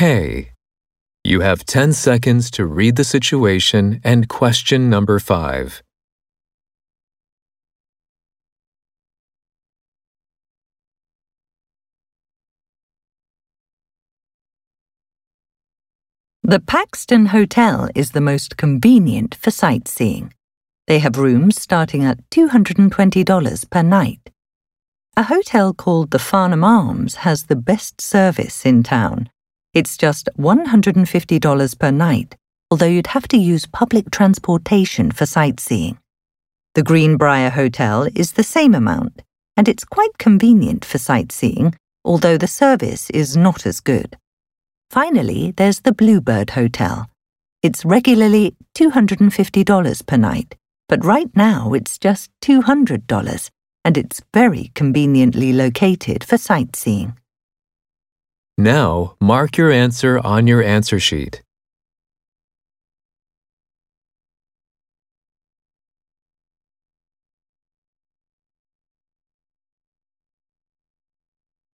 K. You have 10 seconds to read the situation and question number 5. The Paxton Hotel is the most convenient for sightseeing. They have rooms starting at $220 per night. A hotel called the Farnham Arms has the best service in town. It's just $150 per night, although you'd have to use public transportation for sightseeing. The Greenbrier Hotel is the same amount, and it's quite convenient for sightseeing, although the service is not as good. Finally, there's the Bluebird Hotel. It's regularly $250 per night, but right now it's just $200, and it's very conveniently located for sightseeing. Now, mark your answer on your answer sheet.